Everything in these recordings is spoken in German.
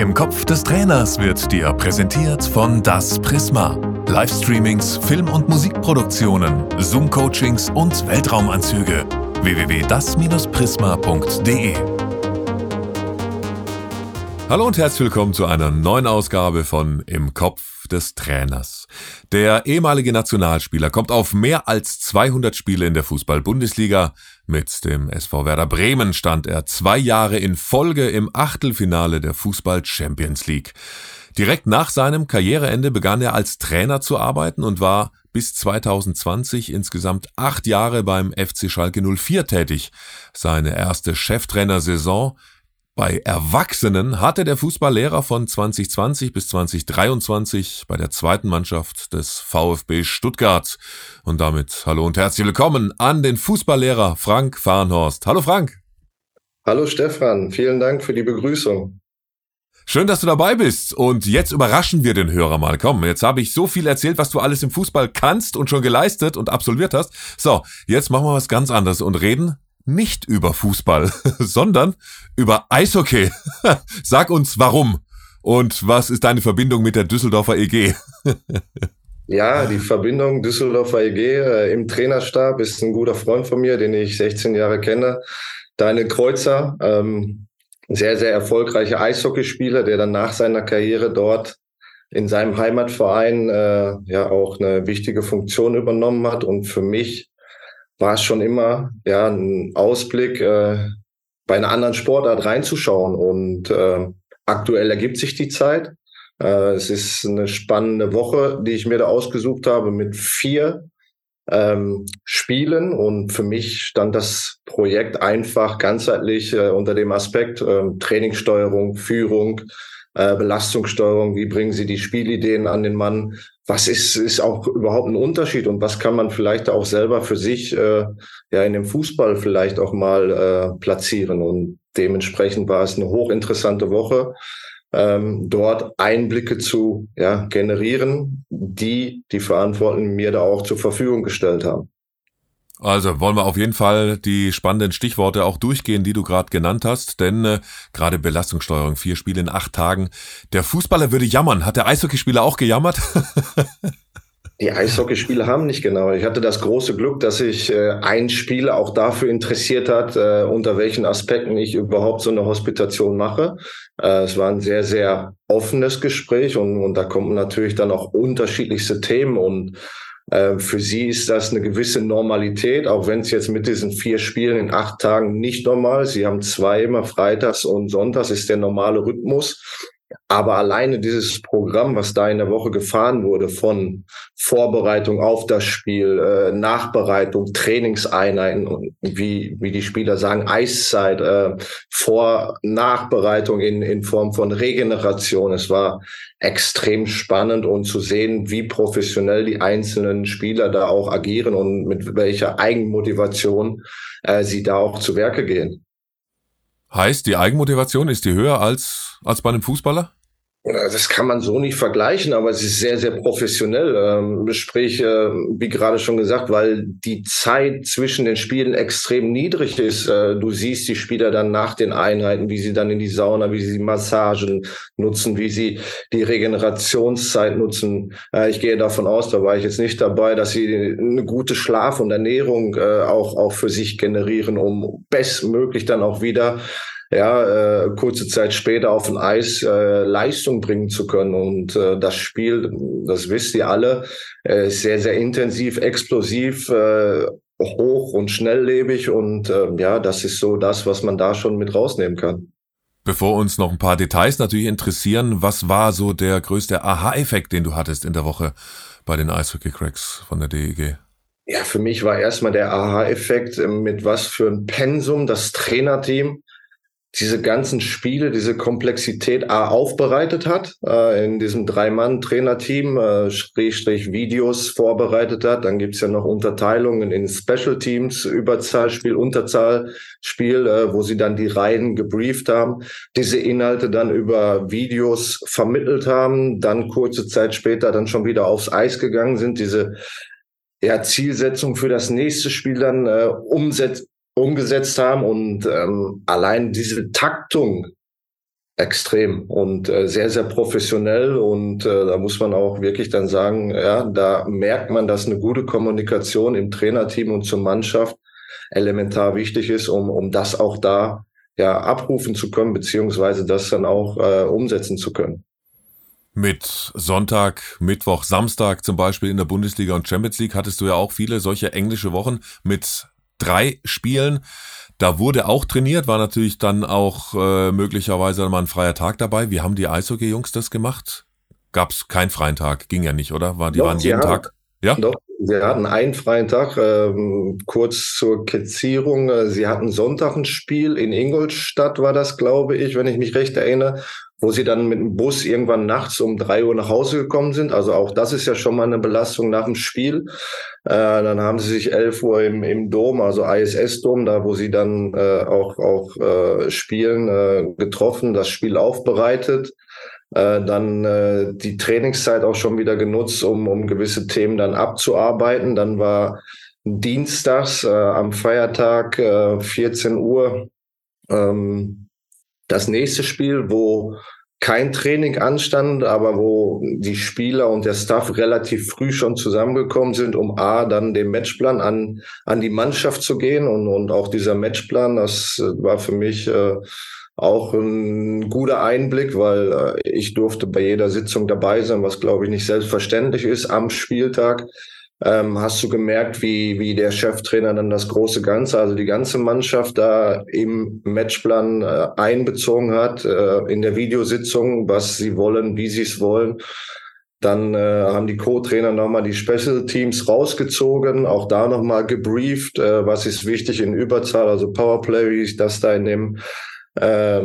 Im Kopf des Trainers wird dir präsentiert von Das Prisma. Livestreamings, Film- und Musikproduktionen, Zoom-Coachings und Weltraumanzüge. www.das-prisma.de Hallo und herzlich willkommen zu einer neuen Ausgabe von Im Kopf des Trainers. Der ehemalige Nationalspieler kommt auf mehr als 200 Spiele in der Fußball-Bundesliga. Mit dem SV Werder Bremen stand er zwei Jahre in Folge im Achtelfinale der Fußball-Champions League. Direkt nach seinem Karriereende begann er als Trainer zu arbeiten und war bis 2020 insgesamt acht Jahre beim FC Schalke 04 tätig. Seine erste Cheftrainersaison bei Erwachsenen hatte der Fußballlehrer von 2020 bis 2023 bei der zweiten Mannschaft des VfB Stuttgart. Und damit hallo und herzlich willkommen an den Fußballlehrer Frank Farnhorst. Hallo Frank. Hallo Stefan, vielen Dank für die Begrüßung. Schön, dass du dabei bist. Und jetzt überraschen wir den Hörer mal. Komm, jetzt habe ich so viel erzählt, was du alles im Fußball kannst und schon geleistet und absolviert hast. So, jetzt machen wir was ganz anderes und reden nicht über Fußball, sondern über Eishockey. Sag uns warum und was ist deine Verbindung mit der Düsseldorfer EG? ja, die Verbindung Düsseldorfer EG äh, im Trainerstab ist ein guter Freund von mir, den ich 16 Jahre kenne. Daniel Kreuzer, ähm, sehr, sehr erfolgreicher Eishockeyspieler, der dann nach seiner Karriere dort in seinem Heimatverein äh, ja auch eine wichtige Funktion übernommen hat und für mich war es schon immer ja ein Ausblick, äh, bei einer anderen Sportart reinzuschauen. Und äh, aktuell ergibt sich die Zeit. Äh, es ist eine spannende Woche, die ich mir da ausgesucht habe mit vier ähm, Spielen. Und für mich stand das Projekt einfach ganzheitlich äh, unter dem Aspekt äh, Trainingssteuerung, Führung, äh, Belastungssteuerung, wie bringen Sie die Spielideen an den Mann, was ist, ist auch überhaupt ein Unterschied und was kann man vielleicht auch selber für sich äh, ja in dem Fußball vielleicht auch mal äh, platzieren. Und dementsprechend war es eine hochinteressante Woche, ähm, dort Einblicke zu ja, generieren, die die Verantwortlichen mir da auch zur Verfügung gestellt haben. Also wollen wir auf jeden Fall die spannenden Stichworte auch durchgehen, die du gerade genannt hast, denn äh, gerade Belastungssteuerung, vier Spiele in acht Tagen. Der Fußballer würde jammern. Hat der Eishockeyspieler auch gejammert? Die Eishockeyspieler haben nicht genau. Ich hatte das große Glück, dass sich äh, ein Spieler auch dafür interessiert hat, äh, unter welchen Aspekten ich überhaupt so eine Hospitation mache. Äh, es war ein sehr, sehr offenes Gespräch und, und da kommen natürlich dann auch unterschiedlichste Themen und für sie ist das eine gewisse Normalität, auch wenn es jetzt mit diesen vier Spielen in acht Tagen nicht normal ist. Sie haben zwei immer freitags und sonntags ist der normale Rhythmus. Aber alleine dieses Programm, was da in der Woche gefahren wurde, von Vorbereitung auf das Spiel, äh, Nachbereitung, Trainingseinheiten wie, wie die Spieler sagen, Eiszeit, äh, Vor-, Nachbereitung in, in Form von Regeneration. Es war extrem spannend und zu sehen, wie professionell die einzelnen Spieler da auch agieren und mit welcher Eigenmotivation äh, sie da auch zu Werke gehen. Heißt, die Eigenmotivation ist die höher als, als bei einem Fußballer? Das kann man so nicht vergleichen, aber es ist sehr, sehr professionell. Ähm, sprich, äh, wie gerade schon gesagt, weil die Zeit zwischen den Spielen extrem niedrig ist. Äh, du siehst die Spieler dann nach den Einheiten, wie sie dann in die Sauna, wie sie Massagen nutzen, wie sie die Regenerationszeit nutzen. Äh, ich gehe davon aus, da war ich jetzt nicht dabei, dass sie eine gute Schlaf- und Ernährung äh, auch, auch für sich generieren, um bestmöglich dann auch wieder ja, äh, kurze Zeit später auf dem Eis äh, Leistung bringen zu können. Und äh, das Spiel, das wisst ihr alle, äh, ist sehr, sehr intensiv, explosiv, äh, hoch und schnelllebig. Und äh, ja, das ist so das, was man da schon mit rausnehmen kann. Bevor uns noch ein paar Details natürlich interessieren, was war so der größte Aha-Effekt, den du hattest in der Woche bei den Eishockey-Cracks von der DEG? Ja, für mich war erstmal der Aha-Effekt, mit was für ein Pensum das Trainerteam diese ganzen Spiele, diese Komplexität A aufbereitet hat, äh, in diesem Drei-Mann-Trainerteam, äh, Schrägstrich Videos vorbereitet hat. Dann gibt's ja noch Unterteilungen in Special Teams, Überzahlspiel, Unterzahlspiel, äh, wo sie dann die Reihen gebrieft haben, diese Inhalte dann über Videos vermittelt haben, dann kurze Zeit später dann schon wieder aufs Eis gegangen sind, diese ja, Zielsetzung für das nächste Spiel dann äh, umsetzt umgesetzt haben und ähm, allein diese Taktung extrem und äh, sehr, sehr professionell. Und äh, da muss man auch wirklich dann sagen, ja, da merkt man, dass eine gute Kommunikation im Trainerteam und zur Mannschaft elementar wichtig ist, um, um das auch da ja abrufen zu können, beziehungsweise das dann auch äh, umsetzen zu können. Mit Sonntag, Mittwoch, Samstag zum Beispiel in der Bundesliga und Champions League hattest du ja auch viele solche englische Wochen mit drei Spielen. Da wurde auch trainiert, war natürlich dann auch äh, möglicherweise mal ein freier Tag dabei. Wie haben die Eishockey-Jungs das gemacht? Gab es keinen freien Tag? Ging ja nicht, oder? War, die Doch, waren jeden haben, Tag? Ja? Doch, sie hatten einen freien Tag. Ähm, kurz zur Skizzierung. Äh, sie hatten Sonntag ein Spiel in Ingolstadt, war das, glaube ich, wenn ich mich recht erinnere wo sie dann mit dem Bus irgendwann nachts um drei Uhr nach Hause gekommen sind. Also auch das ist ja schon mal eine Belastung nach dem Spiel. Äh, dann haben sie sich elf Uhr im, im Dom, also ISS-Dom, da wo sie dann äh, auch, auch äh, spielen, äh, getroffen, das Spiel aufbereitet. Äh, dann äh, die Trainingszeit auch schon wieder genutzt, um, um gewisse Themen dann abzuarbeiten. Dann war dienstags äh, am Feiertag äh, 14 Uhr ähm, das nächste Spiel, wo kein Training anstand, aber wo die Spieler und der Staff relativ früh schon zusammengekommen sind, um A, dann den Matchplan an, an die Mannschaft zu gehen. Und, und auch dieser Matchplan, das war für mich äh, auch ein guter Einblick, weil äh, ich durfte bei jeder Sitzung dabei sein, was glaube ich nicht selbstverständlich ist am Spieltag ähm, hast du gemerkt, wie, wie der Cheftrainer dann das große Ganze, also die ganze Mannschaft da im Matchplan äh, einbezogen hat, äh, in der Videositzung, was sie wollen, wie sie es wollen. Dann äh, haben die Co-Trainer nochmal die Special Teams rausgezogen, auch da nochmal gebrieft, äh, was ist wichtig in Überzahl, also Powerplay, wie ich das da in dem äh,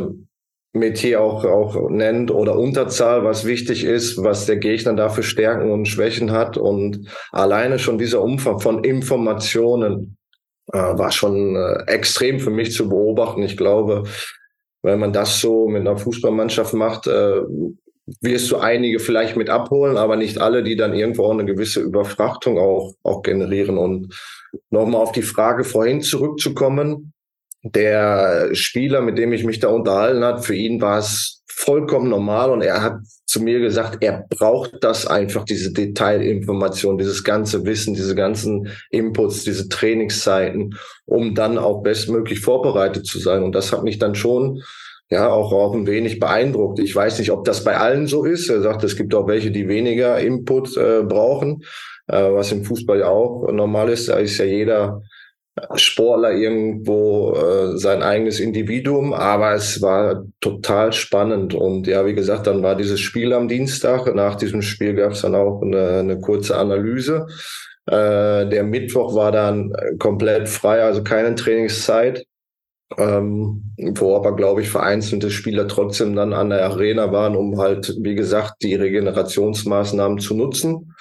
Metier auch, auch nennt oder Unterzahl, was wichtig ist, was der Gegner dafür Stärken und Schwächen hat. Und alleine schon dieser Umfang von Informationen äh, war schon äh, extrem für mich zu beobachten. Ich glaube, wenn man das so mit einer Fußballmannschaft macht, äh, wirst du einige vielleicht mit abholen, aber nicht alle, die dann irgendwo auch eine gewisse Überfrachtung auch, auch generieren. Und nochmal auf die Frage vorhin zurückzukommen, der Spieler, mit dem ich mich da unterhalten hat, für ihn war es vollkommen normal und er hat zu mir gesagt, er braucht das einfach, diese Detailinformation, dieses ganze Wissen, diese ganzen Inputs, diese Trainingszeiten, um dann auch bestmöglich vorbereitet zu sein. Und das hat mich dann schon ja auch, auch ein wenig beeindruckt. Ich weiß nicht, ob das bei allen so ist. Er sagt, es gibt auch welche, die weniger Input äh, brauchen, äh, was im Fußball ja auch normal ist. Da ist ja jeder Sportler irgendwo äh, sein eigenes Individuum, aber es war total spannend. Und ja, wie gesagt, dann war dieses Spiel am Dienstag. Nach diesem Spiel gab es dann auch eine, eine kurze Analyse. Äh, der Mittwoch war dann komplett frei, also keine Trainingszeit. Ähm, wo aber, glaube ich, vereinzelte Spieler trotzdem dann an der Arena waren, um halt, wie gesagt, die Regenerationsmaßnahmen zu nutzen.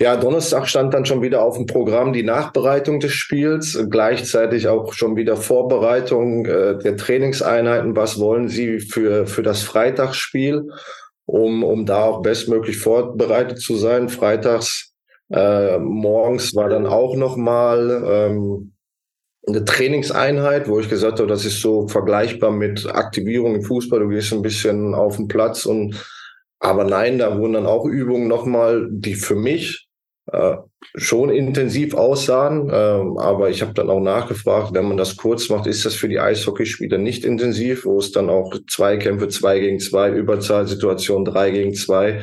Ja, Donnerstag stand dann schon wieder auf dem Programm die Nachbereitung des Spiels, gleichzeitig auch schon wieder Vorbereitung äh, der Trainingseinheiten. Was wollen Sie für, für das Freitagsspiel, um, um da auch bestmöglich vorbereitet zu sein? Freitags äh, morgens war dann auch nochmal ähm, eine Trainingseinheit, wo ich gesagt habe, das ist so vergleichbar mit Aktivierung im Fußball. Du gehst ein bisschen auf den Platz und aber nein, da wurden dann auch Übungen nochmal, die für mich äh, schon intensiv aussahen. Ähm, aber ich habe dann auch nachgefragt, wenn man das kurz macht, ist das für die Eishockeyspieler nicht intensiv, wo es dann auch Zweikämpfe, zwei gegen zwei, Überzahlsituation, drei gegen zwei.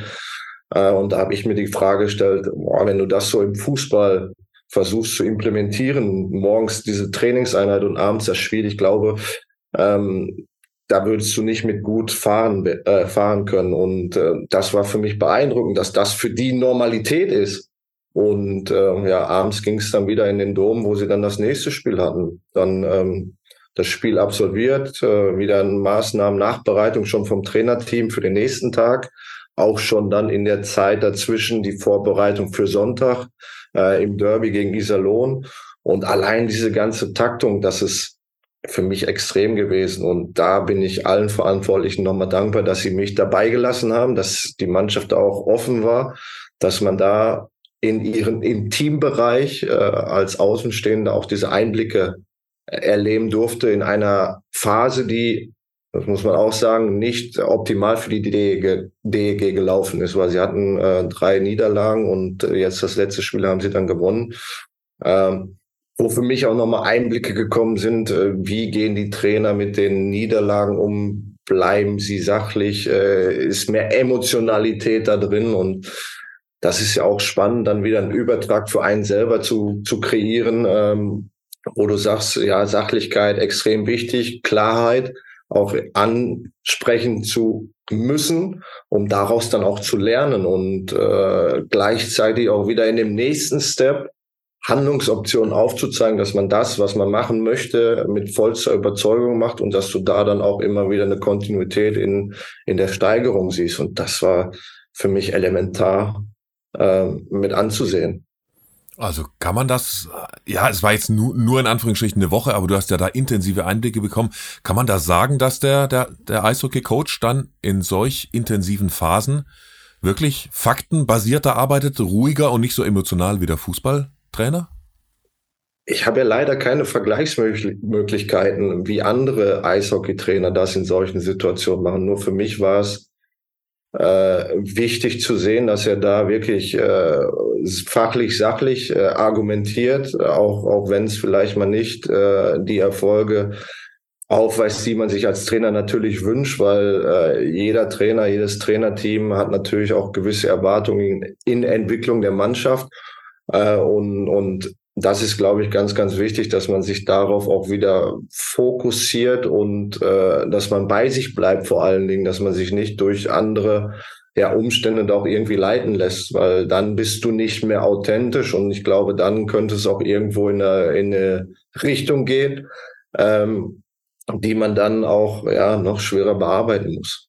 Äh, und da habe ich mir die Frage gestellt, boah, wenn du das so im Fußball versuchst zu implementieren, morgens diese Trainingseinheit und abends das Spiel, ich glaube, ähm, da würdest du nicht mit gut fahren, äh, fahren können. Und äh, das war für mich beeindruckend, dass das für die Normalität ist. Und äh, ja, abends ging es dann wieder in den Dom, wo sie dann das nächste Spiel hatten. Dann ähm, das Spiel absolviert, äh, wieder Maßnahmen, Nachbereitung schon vom Trainerteam für den nächsten Tag. Auch schon dann in der Zeit dazwischen die Vorbereitung für Sonntag äh, im Derby gegen Iserlohn. Und allein diese ganze Taktung, das ist für mich extrem gewesen. Und da bin ich allen Verantwortlichen nochmal dankbar, dass sie mich dabei gelassen haben, dass die Mannschaft auch offen war, dass man da in ihren im Teambereich äh, als Außenstehender auch diese Einblicke erleben durfte in einer Phase, die das muss man auch sagen, nicht optimal für die DEG, DEG gelaufen ist, weil sie hatten äh, drei Niederlagen und äh, jetzt das letzte Spiel haben sie dann gewonnen. Ähm, wo für mich auch nochmal Einblicke gekommen sind, äh, wie gehen die Trainer mit den Niederlagen um, bleiben sie sachlich, äh, ist mehr Emotionalität da drin? Und das ist ja auch spannend, dann wieder einen Übertrag für einen selber zu, zu kreieren, ähm, wo du sagst, ja, Sachlichkeit extrem wichtig, Klarheit, auch ansprechen zu müssen, um daraus dann auch zu lernen und äh, gleichzeitig auch wieder in dem nächsten Step Handlungsoptionen aufzuzeigen, dass man das, was man machen möchte, mit vollster Überzeugung macht und dass du da dann auch immer wieder eine Kontinuität in, in der Steigerung siehst. Und das war für mich elementar äh, mit anzusehen. Also kann man das, ja, es war jetzt nur, nur in Anführungsstrichen eine Woche, aber du hast ja da intensive Einblicke bekommen. Kann man da sagen, dass der, der, der Eishockey-Coach dann in solch intensiven Phasen wirklich faktenbasierter arbeitet, ruhiger und nicht so emotional wie der Fußballtrainer? Ich habe ja leider keine Vergleichsmöglichkeiten, wie andere Eishockeytrainer das in solchen Situationen machen. Nur für mich war es äh, wichtig zu sehen, dass er da wirklich äh, fachlich, sachlich äh, argumentiert, auch, auch wenn es vielleicht mal nicht äh, die Erfolge aufweist, die man sich als Trainer natürlich wünscht, weil äh, jeder Trainer, jedes Trainerteam hat natürlich auch gewisse Erwartungen in Entwicklung der Mannschaft. Äh, und, und das ist, glaube ich, ganz, ganz wichtig, dass man sich darauf auch wieder fokussiert und äh, dass man bei sich bleibt vor allen Dingen, dass man sich nicht durch andere ja, Umstände da auch irgendwie leiten lässt, weil dann bist du nicht mehr authentisch und ich glaube, dann könnte es auch irgendwo in eine, in eine Richtung gehen, ähm, die man dann auch ja noch schwerer bearbeiten muss.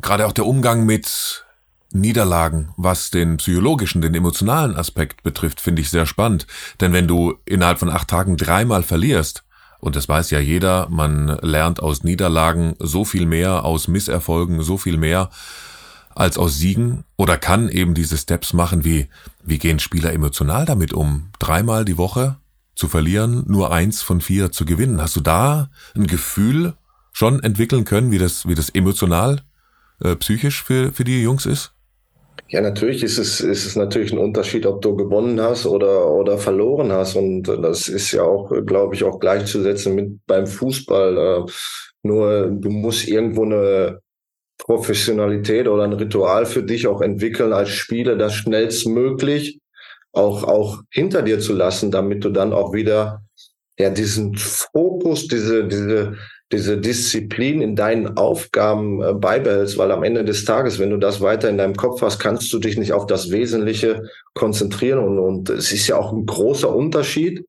Gerade auch der Umgang mit Niederlagen, was den psychologischen, den emotionalen Aspekt betrifft, finde ich sehr spannend. Denn wenn du innerhalb von acht Tagen dreimal verlierst, und das weiß ja jeder, man lernt aus Niederlagen so viel mehr, aus Misserfolgen so viel mehr als aus Siegen oder kann eben diese Steps machen, wie, wie gehen Spieler emotional damit um? Dreimal die Woche zu verlieren, nur eins von vier zu gewinnen. Hast du da ein Gefühl schon entwickeln können, wie das, wie das emotional, äh, psychisch für, für die Jungs ist? Ja, natürlich ist es, ist es natürlich ein Unterschied, ob du gewonnen hast oder, oder verloren hast. Und das ist ja auch, glaube ich, auch gleichzusetzen mit beim Fußball. Äh, nur du musst irgendwo eine Professionalität oder ein Ritual für dich auch entwickeln als Spieler, das schnellstmöglich auch, auch hinter dir zu lassen, damit du dann auch wieder ja diesen Fokus, diese, diese, diese Disziplin in deinen Aufgaben äh, beibehältst, weil am Ende des Tages, wenn du das weiter in deinem Kopf hast, kannst du dich nicht auf das Wesentliche konzentrieren. Und, und es ist ja auch ein großer Unterschied.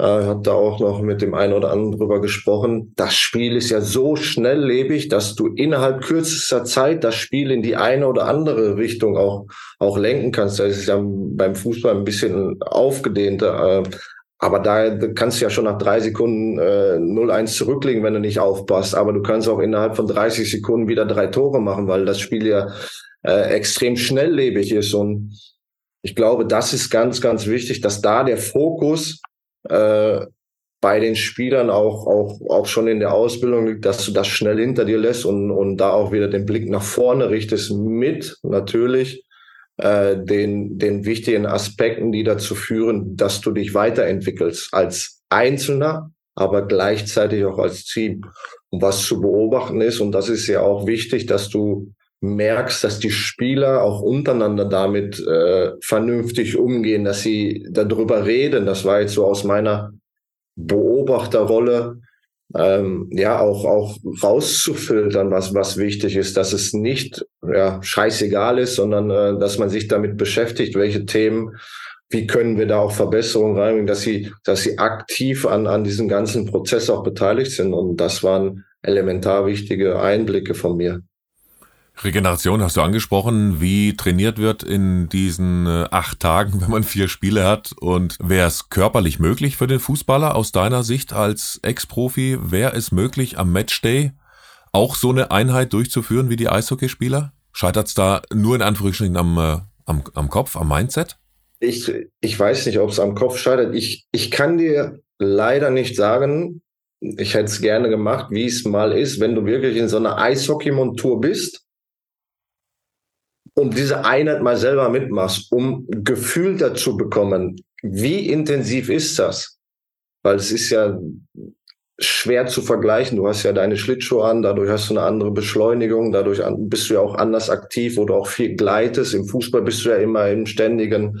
Äh, hat da auch noch mit dem einen oder anderen drüber gesprochen. Das Spiel ist ja so schnelllebig, dass du innerhalb kürzester Zeit das Spiel in die eine oder andere Richtung auch, auch lenken kannst. Das ist ja beim Fußball ein bisschen aufgedehnter. Äh, aber da kannst du ja schon nach drei Sekunden äh, 0-1 zurücklegen, wenn du nicht aufpasst. Aber du kannst auch innerhalb von 30 Sekunden wieder drei Tore machen, weil das Spiel ja äh, extrem schnelllebig ist. Und ich glaube, das ist ganz, ganz wichtig, dass da der Fokus äh, bei den Spielern auch, auch, auch schon in der Ausbildung liegt, dass du das schnell hinter dir lässt und, und da auch wieder den Blick nach vorne richtest mit natürlich äh, den, den wichtigen Aspekten, die dazu führen, dass du dich weiterentwickelst als Einzelner, aber gleichzeitig auch als Team. Und was zu beobachten ist, und das ist ja auch wichtig, dass du merkst, dass die Spieler auch untereinander damit äh, vernünftig umgehen, dass sie darüber reden. Das war jetzt so aus meiner Beobachterrolle, ähm, ja auch auch rauszufiltern, was was wichtig ist, dass es nicht ja scheißegal ist, sondern äh, dass man sich damit beschäftigt, welche Themen, wie können wir da auch Verbesserungen reinbringen, dass sie dass sie aktiv an an diesem ganzen Prozess auch beteiligt sind und das waren elementar wichtige Einblicke von mir. Regeneration hast du angesprochen, wie trainiert wird in diesen äh, acht Tagen, wenn man vier Spiele hat. Und wäre es körperlich möglich für den Fußballer aus deiner Sicht als Ex-Profi, wäre es möglich am Matchday auch so eine Einheit durchzuführen wie die Eishockeyspieler? Scheitert es da nur in Anführungsstrichen am, äh, am, am Kopf, am Mindset? Ich, ich weiß nicht, ob es am Kopf scheitert. Ich, ich kann dir leider nicht sagen, ich hätte es gerne gemacht, wie es mal ist, wenn du wirklich in so einer Eishockey-Montur bist und diese Einheit mal selber mitmachst, um Gefühl dazu bekommen, wie intensiv ist das? Weil es ist ja schwer zu vergleichen. Du hast ja deine Schlittschuhe an, dadurch hast du eine andere Beschleunigung, dadurch bist du ja auch anders aktiv, du auch viel gleitest. Im Fußball bist du ja immer im ständigen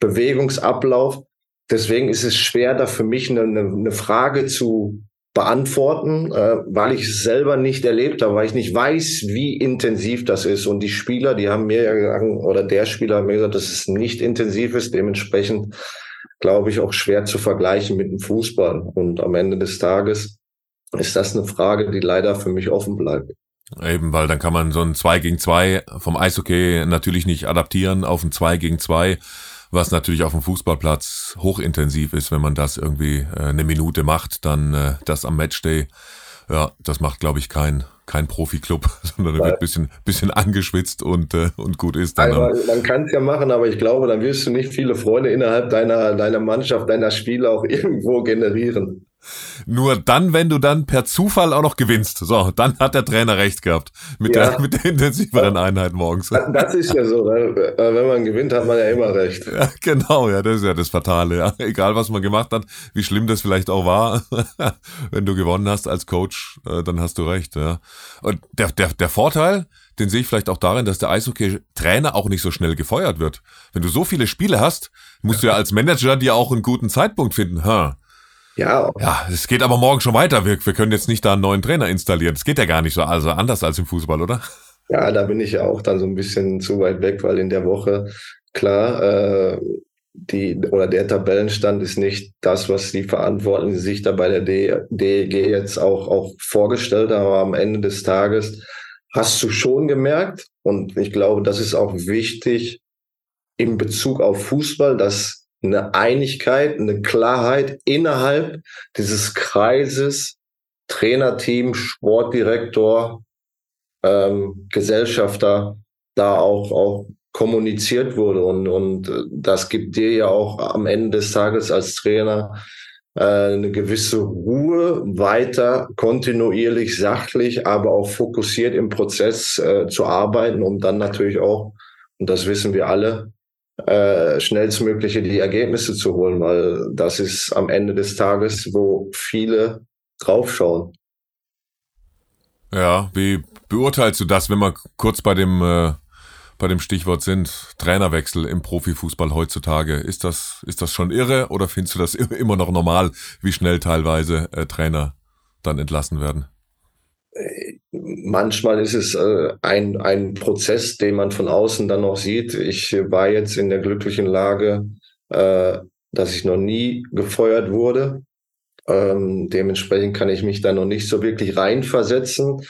Bewegungsablauf. Deswegen ist es schwer, da für mich eine, eine Frage zu beantworten, äh, weil ich es selber nicht erlebt habe, weil ich nicht weiß, wie intensiv das ist. Und die Spieler, die haben mir ja gesagt, oder der Spieler hat mir gesagt, dass es nicht intensiv ist. Dementsprechend glaube ich auch schwer zu vergleichen mit dem Fußball. Und am Ende des Tages ist das eine Frage, die leider für mich offen bleibt. Eben, weil dann kann man so ein 2 gegen 2 vom Eishockey natürlich nicht adaptieren auf ein 2 gegen 2 was natürlich auf dem Fußballplatz hochintensiv ist, wenn man das irgendwie äh, eine Minute macht, dann äh, das am Matchday. Ja, das macht, glaube ich, kein, kein Profi-Club, sondern da wird bisschen, bisschen angeschwitzt und, äh, und gut ist. Dann also, man kann es ja machen, aber ich glaube, dann wirst du nicht viele Freunde innerhalb deiner, deiner Mannschaft, deiner Spieler auch irgendwo generieren. Nur dann, wenn du dann per Zufall auch noch gewinnst. So, dann hat der Trainer recht gehabt mit, ja. der, mit der intensiveren Einheit morgens. Das ist ja so, äh, wenn man gewinnt, hat man ja immer recht. Ja, genau, ja, das ist ja das Fatale. Ja. Egal, was man gemacht hat, wie schlimm das vielleicht auch war, wenn du gewonnen hast als Coach, äh, dann hast du recht. Ja. Und der, der, der Vorteil, den sehe ich vielleicht auch darin, dass der Eishockey-Trainer auch nicht so schnell gefeuert wird. Wenn du so viele Spiele hast, musst du ja als Manager dir auch einen guten Zeitpunkt finden. Ha, ja. Ja, es geht aber morgen schon weiter. Wir, wir können jetzt nicht da einen neuen Trainer installieren. Das geht ja gar nicht so, also anders als im Fußball, oder? Ja, da bin ich ja auch dann so ein bisschen zu weit weg, weil in der Woche, klar, äh, die oder der Tabellenstand ist nicht das, was die Verantwortlichen sich da bei der DEG jetzt auch, auch vorgestellt haben, aber am Ende des Tages hast du schon gemerkt, und ich glaube, das ist auch wichtig in Bezug auf Fußball, dass eine Einigkeit, eine Klarheit innerhalb dieses Kreises, Trainerteam, Sportdirektor, ähm, Gesellschafter, da auch, auch kommuniziert wurde. Und, und äh, das gibt dir ja auch am Ende des Tages als Trainer äh, eine gewisse Ruhe, weiter kontinuierlich, sachlich, aber auch fokussiert im Prozess äh, zu arbeiten, um dann natürlich auch, und das wissen wir alle, äh, schnellstmögliche die Ergebnisse zu holen, weil das ist am Ende des Tages, wo viele draufschauen. Ja, wie beurteilst du das, wenn wir kurz bei dem äh, bei dem Stichwort sind Trainerwechsel im Profifußball heutzutage? Ist das ist das schon irre oder findest du das immer noch normal, wie schnell teilweise äh, Trainer dann entlassen werden? Manchmal ist es äh, ein, ein Prozess, den man von außen dann noch sieht. Ich war jetzt in der glücklichen Lage, äh, dass ich noch nie gefeuert wurde. Ähm, dementsprechend kann ich mich da noch nicht so wirklich reinversetzen.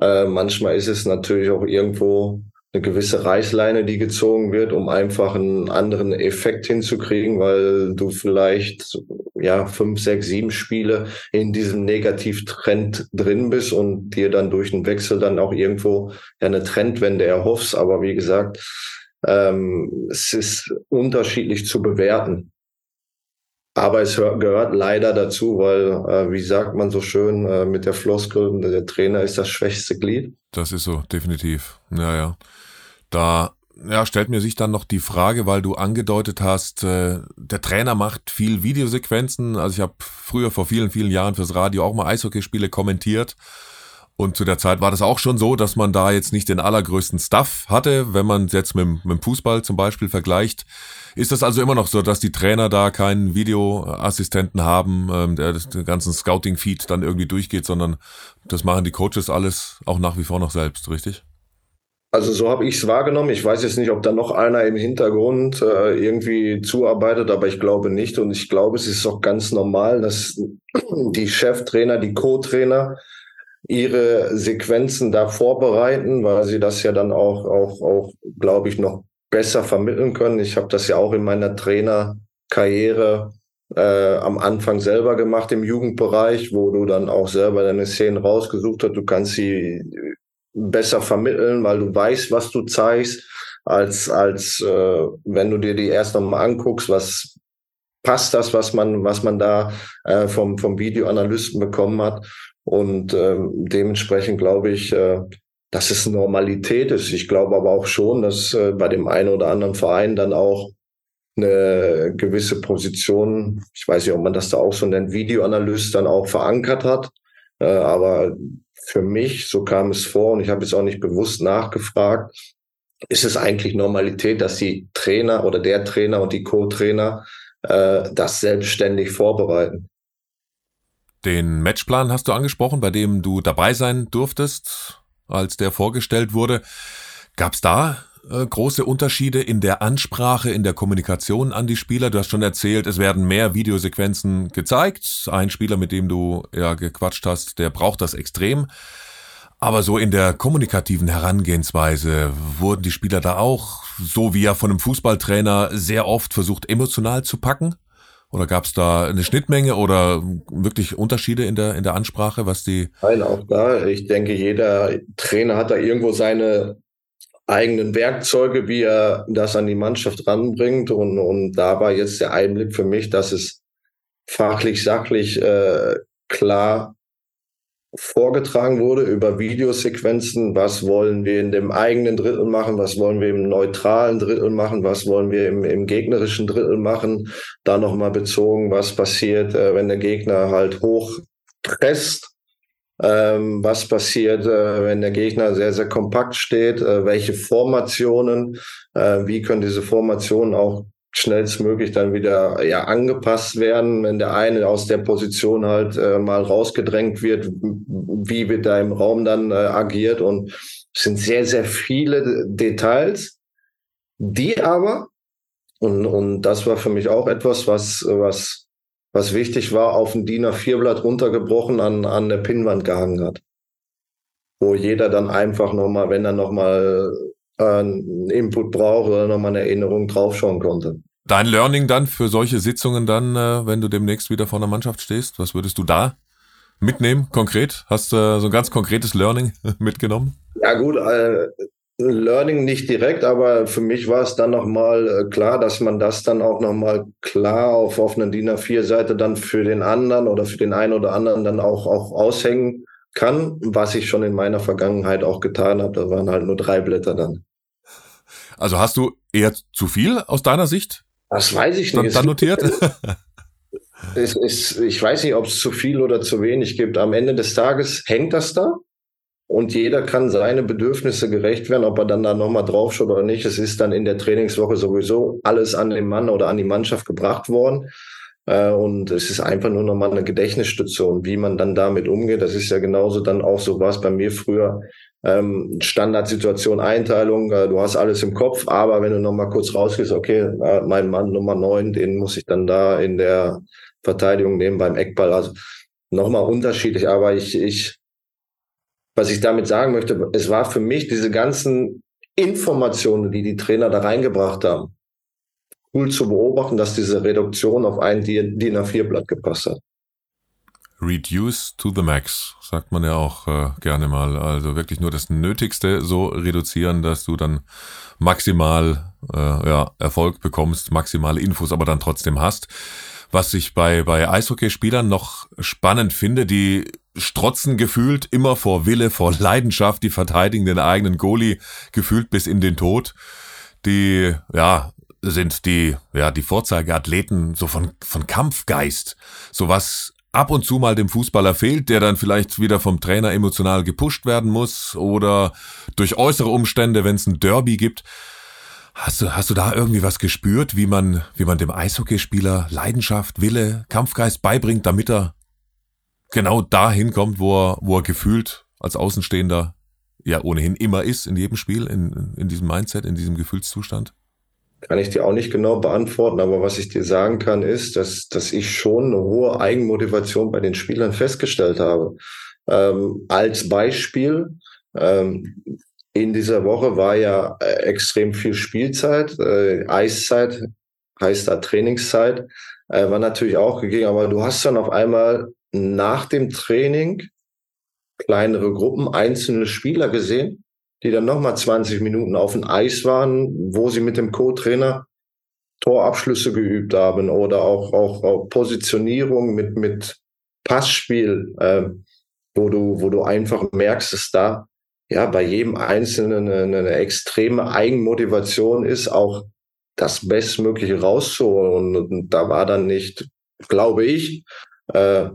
Äh, manchmal ist es natürlich auch irgendwo eine gewisse Reißleine, die gezogen wird, um einfach einen anderen Effekt hinzukriegen, weil du vielleicht ja fünf, sechs, sieben Spiele in diesem Negativtrend drin bist und dir dann durch den Wechsel dann auch irgendwo eine Trendwende erhoffst. Aber wie gesagt, ähm, es ist unterschiedlich zu bewerten. Aber es gehört leider dazu, weil, äh, wie sagt man so schön äh, mit der Floskel, der Trainer ist das schwächste Glied. Das ist so, definitiv. Ja, ja. Da ja, stellt mir sich dann noch die Frage, weil du angedeutet hast, äh, der Trainer macht viel Videosequenzen. Also ich habe früher vor vielen, vielen Jahren fürs Radio auch mal Eishockeyspiele kommentiert. Und zu der Zeit war das auch schon so, dass man da jetzt nicht den allergrößten Stuff hatte, wenn man es jetzt mit, mit dem Fußball zum Beispiel vergleicht. Ist das also immer noch so, dass die Trainer da keinen Videoassistenten haben, ähm, der den ganzen Scouting-Feed dann irgendwie durchgeht, sondern das machen die Coaches alles auch nach wie vor noch selbst, richtig? Also so habe ich es wahrgenommen. Ich weiß jetzt nicht, ob da noch einer im Hintergrund äh, irgendwie zuarbeitet, aber ich glaube nicht. Und ich glaube, es ist auch ganz normal, dass die Cheftrainer, die Co-Trainer ihre Sequenzen da vorbereiten, weil sie das ja dann auch, auch, auch glaube ich, noch besser vermitteln können. Ich habe das ja auch in meiner Trainerkarriere äh, am Anfang selber gemacht im Jugendbereich, wo du dann auch selber deine Szenen rausgesucht hast. Du kannst sie besser vermitteln, weil du weißt, was du zeigst, als, als äh, wenn du dir die erst nochmal anguckst, was passt das, was man, was man da äh, vom, vom Videoanalysten bekommen hat. Und ähm, dementsprechend glaube ich, äh, dass es Normalität ist. Ich glaube aber auch schon, dass äh, bei dem einen oder anderen Verein dann auch eine gewisse Position, ich weiß nicht, ob man das da auch so nennt, Videoanalyst dann auch verankert hat. Äh, aber für mich, so kam es vor und ich habe jetzt auch nicht bewusst nachgefragt, ist es eigentlich Normalität, dass die Trainer oder der Trainer und die Co-Trainer äh, das selbstständig vorbereiten. Den Matchplan hast du angesprochen, bei dem du dabei sein durftest, als der vorgestellt wurde. Gab es da äh, große Unterschiede in der Ansprache, in der Kommunikation an die Spieler? Du hast schon erzählt, es werden mehr Videosequenzen gezeigt. Ein Spieler, mit dem du ja gequatscht hast, der braucht das extrem. Aber so in der kommunikativen Herangehensweise wurden die Spieler da auch, so wie ja von einem Fußballtrainer, sehr oft versucht, emotional zu packen? Oder gab es da eine Schnittmenge oder wirklich Unterschiede in der, in der Ansprache, was die. Nein, auch da. Ich denke, jeder Trainer hat da irgendwo seine eigenen Werkzeuge, wie er das an die Mannschaft ranbringt. Und, und da war jetzt der Einblick für mich, dass es fachlich, sachlich äh, klar vorgetragen wurde über Videosequenzen. Was wollen wir in dem eigenen Drittel machen? Was wollen wir im neutralen Drittel machen? Was wollen wir im, im gegnerischen Drittel machen? Da nochmal bezogen, was passiert, äh, wenn der Gegner halt hoch presst. Ähm, was passiert, äh, wenn der Gegner sehr, sehr kompakt steht? Äh, welche Formationen? Äh, wie können diese Formationen auch schnellstmöglich dann wieder ja angepasst werden, wenn der eine aus der Position halt äh, mal rausgedrängt wird, wie wird da im Raum dann äh, agiert. Und es sind sehr sehr viele Details, die aber und und das war für mich auch etwas, was was was wichtig war, auf ein DIN A4-Blatt runtergebrochen an an der Pinnwand gehangen hat, wo jeder dann einfach nochmal, wenn er nochmal einen Input braucht oder nochmal eine Erinnerung draufschauen konnte. Dein Learning dann für solche Sitzungen dann, äh, wenn du demnächst wieder vor der Mannschaft stehst, was würdest du da mitnehmen, konkret? Hast du so ein ganz konkretes Learning mitgenommen? Ja gut, äh, Learning nicht direkt, aber für mich war es dann nochmal äh, klar, dass man das dann auch nochmal klar auf, auf einer DIN A4-Seite dann für den anderen oder für den einen oder anderen dann auch, auch aushängen kann, was ich schon in meiner Vergangenheit auch getan habe. Da waren halt nur drei Blätter dann. Also hast du eher zu viel aus deiner Sicht das weiß ich nicht. Dann, notiert? Es ist, ich weiß nicht, ob es zu viel oder zu wenig gibt. Am Ende des Tages hängt das da und jeder kann seine Bedürfnisse gerecht werden, ob er dann da nochmal draufschaut oder nicht. Es ist dann in der Trainingswoche sowieso alles an den Mann oder an die Mannschaft gebracht worden. Äh, und es ist einfach nur nochmal eine Gedächtnisstation, wie man dann damit umgeht. Das ist ja genauso dann auch so was bei mir früher ähm, Standardsituation, Einteilung, äh, du hast alles im Kopf, aber wenn du nochmal kurz rausgehst, okay, äh, mein Mann Nummer neun, den muss ich dann da in der Verteidigung nehmen beim Eckball. Also nochmal unterschiedlich, aber ich, ich, was ich damit sagen möchte, es war für mich diese ganzen Informationen, die die Trainer da reingebracht haben, cool zu beobachten, dass diese Reduktion auf ein DIN A4-Blatt gepasst hat. Reduce to the max, sagt man ja auch äh, gerne mal. Also wirklich nur das Nötigste so reduzieren, dass du dann maximal äh, ja, Erfolg bekommst, maximale Infos aber dann trotzdem hast. Was ich bei, bei Eishockeyspielern noch spannend finde, die strotzen gefühlt immer vor Wille, vor Leidenschaft, die verteidigen den eigenen Goalie gefühlt bis in den Tod. Die, ja, sind die, ja, die Vorzeigeathleten so von, von Kampfgeist. So was ab und zu mal dem Fußballer fehlt, der dann vielleicht wieder vom Trainer emotional gepusht werden muss oder durch äußere Umstände, wenn es ein Derby gibt. Hast du, hast du da irgendwie was gespürt, wie man, wie man dem Eishockeyspieler Leidenschaft, Wille, Kampfgeist beibringt, damit er genau dahin kommt, wo er, wo er gefühlt als Außenstehender ja ohnehin immer ist in jedem Spiel, in, in diesem Mindset, in diesem Gefühlszustand? Kann ich dir auch nicht genau beantworten, aber was ich dir sagen kann, ist, dass, dass ich schon eine hohe Eigenmotivation bei den Spielern festgestellt habe. Ähm, als Beispiel, ähm, in dieser Woche war ja äh, extrem viel Spielzeit, äh, Eiszeit, heißt da Trainingszeit, äh, war natürlich auch gegeben, aber du hast dann auf einmal nach dem Training kleinere Gruppen, einzelne Spieler gesehen, die dann nochmal 20 Minuten auf dem Eis waren, wo sie mit dem Co-Trainer Vorabschlüsse geübt haben oder auch, auch, auch Positionierung mit, mit Passspiel, äh, wo du, wo du einfach merkst, dass da ja bei jedem Einzelnen eine, eine extreme Eigenmotivation ist, auch das Bestmögliche rauszuholen. Und, und da war dann nicht, glaube ich, äh,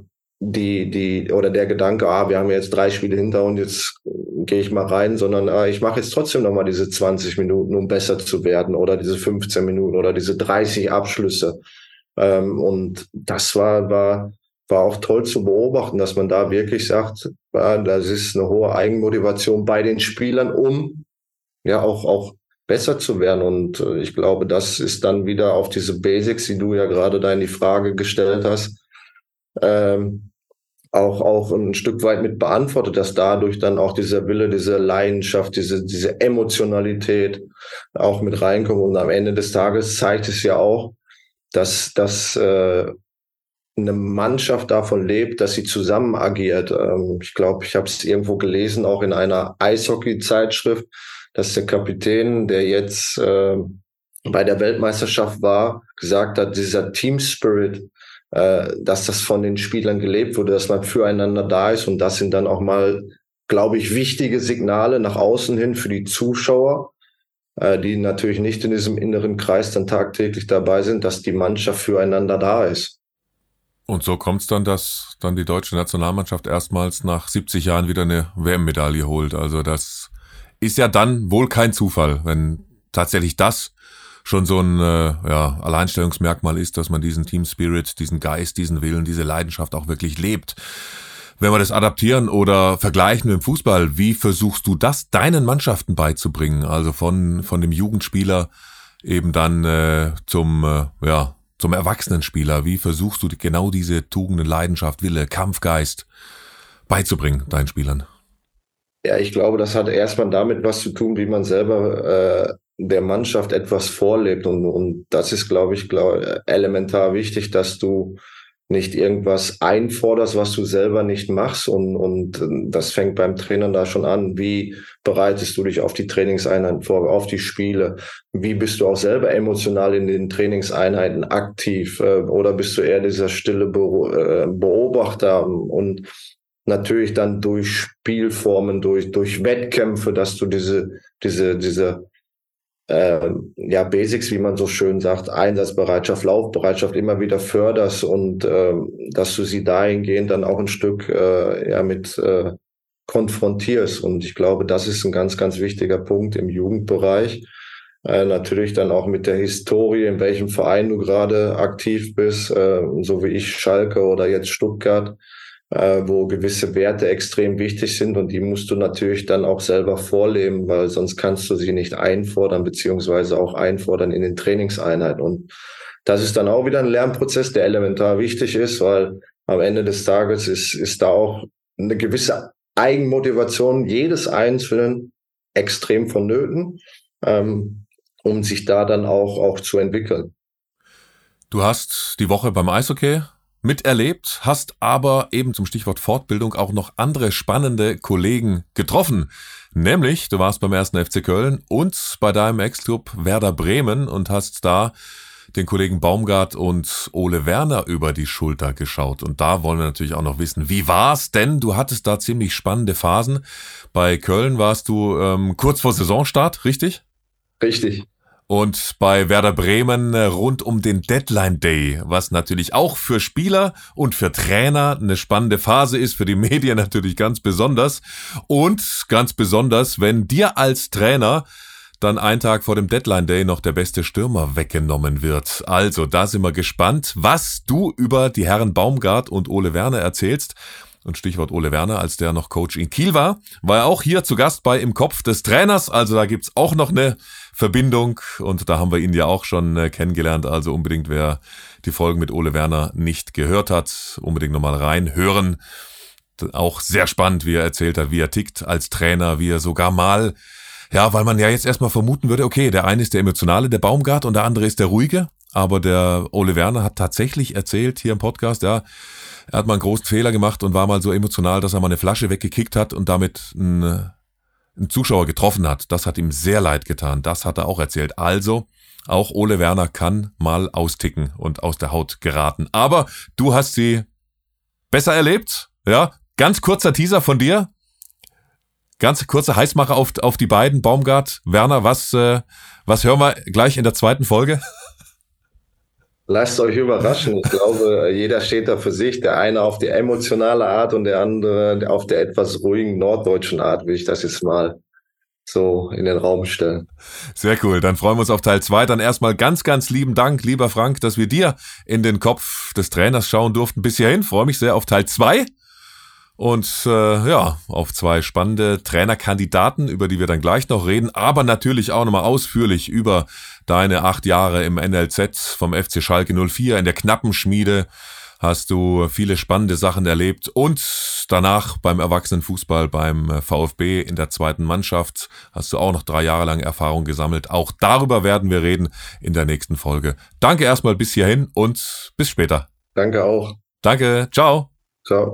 die, die, oder der Gedanke, ah, wir haben jetzt drei Spiele hinter und jetzt gehe ich mal rein, sondern ah, ich mache jetzt trotzdem nochmal diese 20 Minuten, um besser zu werden, oder diese 15 Minuten oder diese 30 Abschlüsse. Ähm, und das war, war, war auch toll zu beobachten, dass man da wirklich sagt, ja, das ist eine hohe Eigenmotivation bei den Spielern, um ja auch, auch besser zu werden. Und äh, ich glaube, das ist dann wieder auf diese Basics, die du ja gerade da in die Frage gestellt hast, ähm, auch, auch ein Stück weit mit beantwortet, dass dadurch dann auch dieser Wille, diese Leidenschaft, diese, diese Emotionalität auch mit reinkommt. Und am Ende des Tages zeigt es ja auch, dass, dass äh, eine Mannschaft davon lebt, dass sie zusammen agiert. Ähm, ich glaube, ich habe es irgendwo gelesen, auch in einer Eishockey-Zeitschrift, dass der Kapitän, der jetzt äh, bei der Weltmeisterschaft war, gesagt hat, dieser Team Spirit, äh, dass das von den Spielern gelebt wurde, dass man füreinander da ist und das sind dann auch mal, glaube ich, wichtige Signale nach außen hin für die Zuschauer, äh, die natürlich nicht in diesem inneren Kreis dann tagtäglich dabei sind, dass die Mannschaft füreinander da ist. Und so kommt es dann, dass dann die deutsche Nationalmannschaft erstmals nach 70 Jahren wieder eine WM-Medaille holt. Also das ist ja dann wohl kein Zufall, wenn tatsächlich das schon so ein äh, ja, Alleinstellungsmerkmal ist, dass man diesen Team Spirit, diesen Geist, diesen Willen, diese Leidenschaft auch wirklich lebt. Wenn wir das adaptieren oder vergleichen mit dem Fußball, wie versuchst du das deinen Mannschaften beizubringen? Also von, von dem Jugendspieler eben dann äh, zum, äh, ja, zum Erwachsenenspieler. Wie versuchst du genau diese Tugenden, Leidenschaft, Wille, Kampfgeist beizubringen deinen Spielern? Ja, ich glaube, das hat erstmal damit was zu tun, wie man selber äh, der Mannschaft etwas vorlebt. Und, und das ist, glaube ich, glaub, elementar wichtig, dass du nicht irgendwas einforderst, was du selber nicht machst. Und, und das fängt beim Trainer da schon an. Wie bereitest du dich auf die Trainingseinheiten vor, auf die Spiele? Wie bist du auch selber emotional in den Trainingseinheiten aktiv? Äh, oder bist du eher dieser stille äh, Beobachter? Und natürlich dann durch Spielformen, durch, durch Wettkämpfe, dass du diese, diese, diese äh, ja, Basics, wie man so schön sagt, Einsatzbereitschaft, Laufbereitschaft immer wieder förderst und äh, dass du sie dahingehend dann auch ein Stück äh, ja, mit äh, konfrontierst. Und ich glaube, das ist ein ganz, ganz wichtiger Punkt im Jugendbereich. Äh, natürlich dann auch mit der Historie, in welchem Verein du gerade aktiv bist, äh, so wie ich Schalke oder jetzt Stuttgart wo gewisse Werte extrem wichtig sind und die musst du natürlich dann auch selber vorleben, weil sonst kannst du sie nicht einfordern, beziehungsweise auch einfordern in den Trainingseinheiten. Und das ist dann auch wieder ein Lernprozess, der elementar wichtig ist, weil am Ende des Tages ist, ist da auch eine gewisse Eigenmotivation jedes Einzelnen extrem vonnöten, ähm, um sich da dann auch, auch zu entwickeln. Du hast die Woche beim Eishockey miterlebt, hast aber eben zum Stichwort Fortbildung auch noch andere spannende Kollegen getroffen. Nämlich, du warst beim ersten FC Köln und bei deinem Ex-Club Werder Bremen und hast da den Kollegen Baumgart und Ole Werner über die Schulter geschaut. Und da wollen wir natürlich auch noch wissen, wie war's? Denn du hattest da ziemlich spannende Phasen. Bei Köln warst du ähm, kurz vor Saisonstart, richtig? Richtig. Und bei Werder Bremen äh, rund um den Deadline Day, was natürlich auch für Spieler und für Trainer eine spannende Phase ist, für die Medien natürlich ganz besonders. Und ganz besonders, wenn dir als Trainer dann ein Tag vor dem Deadline Day noch der beste Stürmer weggenommen wird. Also, da sind wir gespannt, was du über die Herren Baumgart und Ole Werner erzählst. Und Stichwort Ole Werner, als der noch Coach in Kiel war, war er auch hier zu Gast bei Im Kopf des Trainers. Also da gibt's auch noch eine Verbindung und da haben wir ihn ja auch schon äh, kennengelernt. Also unbedingt, wer die Folgen mit Ole Werner nicht gehört hat, unbedingt nochmal reinhören. Auch sehr spannend, wie er erzählt hat, wie er tickt als Trainer, wie er sogar mal, ja, weil man ja jetzt erstmal vermuten würde, okay, der eine ist der emotionale, der Baumgart und der andere ist der ruhige. Aber der Ole Werner hat tatsächlich erzählt hier im Podcast, ja, er hat mal einen großen Fehler gemacht und war mal so emotional, dass er mal eine Flasche weggekickt hat und damit ein einen Zuschauer getroffen hat. Das hat ihm sehr leid getan. Das hat er auch erzählt. Also, auch Ole Werner kann mal austicken und aus der Haut geraten. Aber du hast sie besser erlebt. Ja, ganz kurzer Teaser von dir. Ganz kurzer Heißmacher auf, auf die beiden. Baumgart, Werner, was, äh, was hören wir gleich in der zweiten Folge? Lasst euch überraschen. Ich glaube, jeder steht da für sich. Der eine auf die emotionale Art und der andere auf der etwas ruhigen norddeutschen Art, will ich das jetzt mal so in den Raum stellen. Sehr cool. Dann freuen wir uns auf Teil 2. Dann erstmal ganz, ganz lieben Dank, lieber Frank, dass wir dir in den Kopf des Trainers schauen durften bis hierhin. Freue mich sehr auf Teil 2. Und äh, ja, auf zwei spannende Trainerkandidaten, über die wir dann gleich noch reden, aber natürlich auch nochmal ausführlich über deine acht Jahre im NLZ vom FC Schalke 04 in der knappen Schmiede hast du viele spannende Sachen erlebt und danach beim Erwachsenenfußball beim VfB in der zweiten Mannschaft hast du auch noch drei Jahre lang Erfahrung gesammelt. Auch darüber werden wir reden in der nächsten Folge. Danke erstmal bis hierhin und bis später. Danke auch. Danke. Ciao. Ciao.